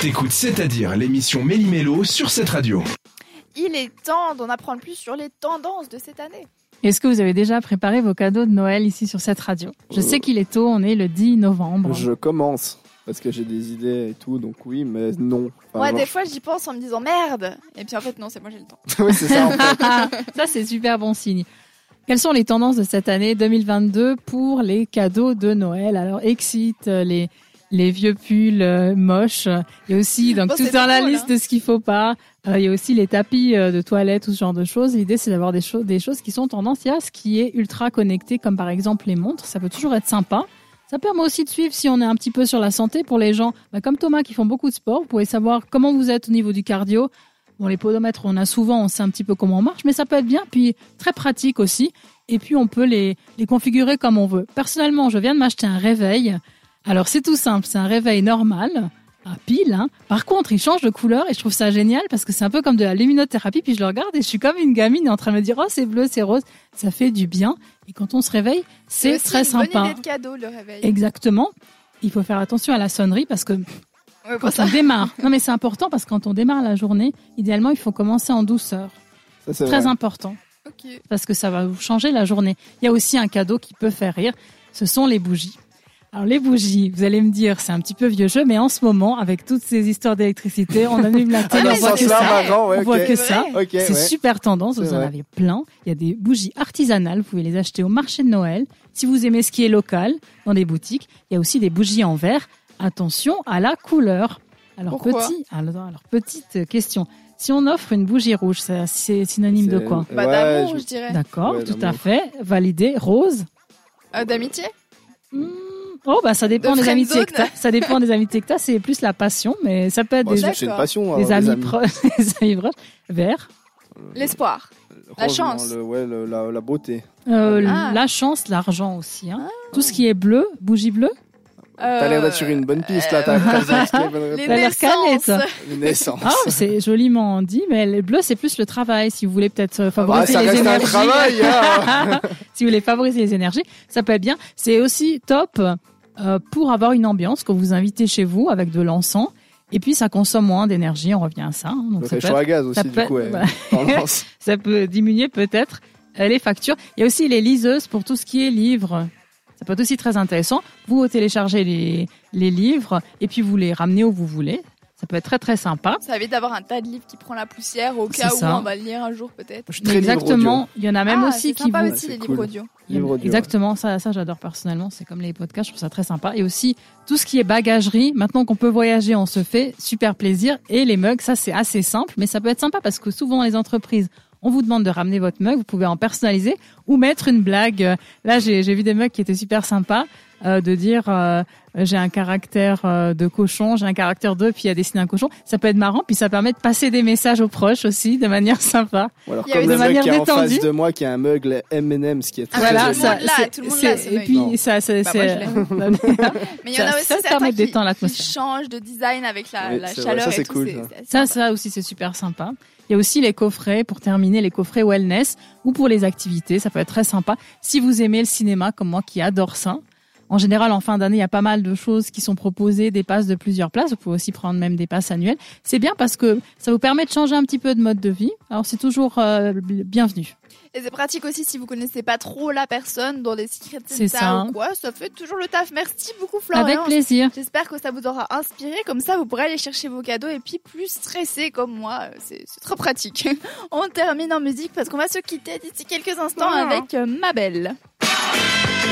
T'écoutes C'est-à-dire l'émission Méli-Mélo sur cette radio. Il est temps d'en apprendre plus sur les tendances de cette année. Est-ce que vous avez déjà préparé vos cadeaux de Noël ici sur cette radio? Je sais qu'il est tôt, on est le 10 novembre. Je commence parce que j'ai des idées et tout, donc oui, mais non. Enfin, Moi, non. des fois, j'y pense en me disant merde. Et puis en fait, non, c'est moi, j'ai le temps. oui, c'est ça. En fait. Ça, c'est super bon signe. Quelles sont les tendances de cette année 2022 pour les cadeaux de Noël? Alors, excite euh, les les vieux pulls euh, moches. Il y a aussi donc Bon, tout dans la liste hein. de ce qu'il faut pas. Euh, il y a aussi les tapis euh, de toilette, tout ce genre de choses. L'idée, c'est d'avoir des choses des choses qui sont tendance. Il y a ce qui est ultra connecté, comme par exemple les montres. Ça peut toujours être sympa. Ça permet aussi de suivre si on est un petit peu sur la santé pour les gens, bah, comme Thomas qui font beaucoup de sport. Vous pouvez savoir comment vous êtes au niveau du cardio. Bon, les podomètres, on a souvent, on sait un petit peu comment on marche, mais ça peut être bien, puis très pratique aussi. Et puis, on peut les, les configurer comme on veut. Personnellement, je viens de m'acheter un réveil. Alors, c'est tout simple, c'est un réveil normal, à pile. Hein. Par contre, il change de couleur et je trouve ça génial parce que c'est un peu comme de la luminothérapie. Puis je le regarde et je suis comme une gamine en train de me dire, oh, c'est bleu, c'est rose. Ça fait du bien. Et quand on se réveille, c'est très une sympa. bonne idée de cadeau, le réveil. Exactement. Il faut faire attention à la sonnerie parce que Ouais, quand ça. on démarre, non mais c'est important parce que quand on démarre la journée, idéalement il faut commencer en douceur. Ça, c'est Très vrai. important Ok. parce que ça va vous changer la journée. Il y a aussi un cadeau qui peut faire rire, ce sont les bougies. Alors les bougies, vous allez me dire, c'est un petit peu vieux jeu, mais en ce moment, avec toutes ces histoires d'électricité, on allume la Ah, télé, on voit que ça. marrant, ouais, On voit que C'est ça. C'est ouais. super tendance, vous en vrai. avez plein. Il y a des bougies artisanales, vous pouvez les acheter au marché de Noël. Si vous aimez ce qui est local, dans des boutiques, il y a aussi des bougies en verre. Attention à la couleur. Alors, Pourquoi petit, alors, alors, petite question. Si on offre une bougie rouge, c'est synonyme de quoi? Bah, Ouais, d'amour, je- je dirais. D'accord, Ouais, tout à fait. Validé. Rose Euh, D'amitié? Hmm, Oh, bah, ça dépend De des amitiés que t'as. Ça dépend des amitiés que t'as. C'est plus la passion, mais ça peut être Bon, des, c'est une passion. des avoir amis, des amis. proches, des amis proches. Vert. L'espoir. La chance. le- ouais, le- la, la beauté. Euh, Ah. La chance, l'argent aussi. Hein. Tout ce qui est bleu, bougie bleue. T'as l'air d'être sur une bonne piste là. T'as l'air. Les naissances. Ah, c'est joliment dit, mais le bleu, c'est plus le travail. Si vous voulez peut-être euh, Ah, favoriser ça les reste un énergies. travail. hein. si vous voulez favoriser les énergies, ça peut être bien. C'est aussi top euh, pour avoir une ambiance que vous invitez chez vous avec de l'encens. Et puis, ça consomme moins d'énergie. On revient à ça. hein. Donc, Le ça peut, réchaud à gaz aussi, peut- du coup. ouais. bah. Ça peut diminuer peut-être euh, les factures. Il y a aussi les liseuses pour tout ce qui est livres. Ça peut être aussi très intéressant. Vous téléchargez les, les livres et puis vous les ramenez où vous voulez. Ça peut être très très sympa. Ça évite d'avoir un tas de livres qui prend la poussière au cas où ça. on va le lire un jour peut-être. Exactement. Il y en a même ah, aussi c'est qui sympa vous aussi les cool. livres audio. Livre audio, Exactement, ça, ça j'adore personnellement. C'est comme les podcasts, je trouve ça très sympa. Et aussi tout ce qui est bagagerie. Maintenant qu'on peut voyager, on se fait super plaisir. Et les mugs, ça c'est assez simple, mais ça peut être sympa parce que souvent dans les entreprises, on vous demande de ramener votre mug. Vous pouvez en personnaliser ou mettre une blague. Là, j'ai vu des mugs qui étaient super sympas. Euh, de dire euh, j'ai un caractère euh, de cochon, j'ai un caractère 2, puis il y a dessiné un cochon. Ça peut être marrant, puis ça permet de passer des messages aux proches aussi de manière sympa. Ou alors Il y a comme eu le de mec manière qui est en face de moi qui a un mug les M&M's qui est très voilà, ça, tout le monde l'a, ce et puis Non. ça, c'est, Bah, Mais il y en a Ça- aussi ça certains permet de qui, détendre qui l'atmosphère. changent de design avec la, Oui, la c'est vrai, chaleur ça, et tout. cool, ça. Ça, ça aussi, c'est super sympa. Il y a aussi les coffrets, pour terminer, les coffrets wellness ou pour les activités. Ça peut être très sympa. Si vous aimez le cinéma, comme moi qui adore ça. En général, en fin d'année, il y a pas mal de choses qui sont proposées, des passes de plusieurs places. Vous pouvez aussi prendre même des passes annuelles. C'est bien parce que ça vous permet de changer un petit peu de mode de vie. Alors, c'est toujours euh, bienvenu. Et c'est pratique aussi si vous connaissez pas trop la personne dans les secrets C'est Santa ça. ou quoi. Ça fait toujours le taf. Merci beaucoup Florian. Avec plaisir. J'espère que ça vous aura inspiré. Comme ça, vous pourrez aller chercher vos cadeaux et puis plus stressé comme moi. C'est trop pratique. On termine en musique parce qu'on va se quitter d'ici quelques instants Ah. avec euh, ma belle.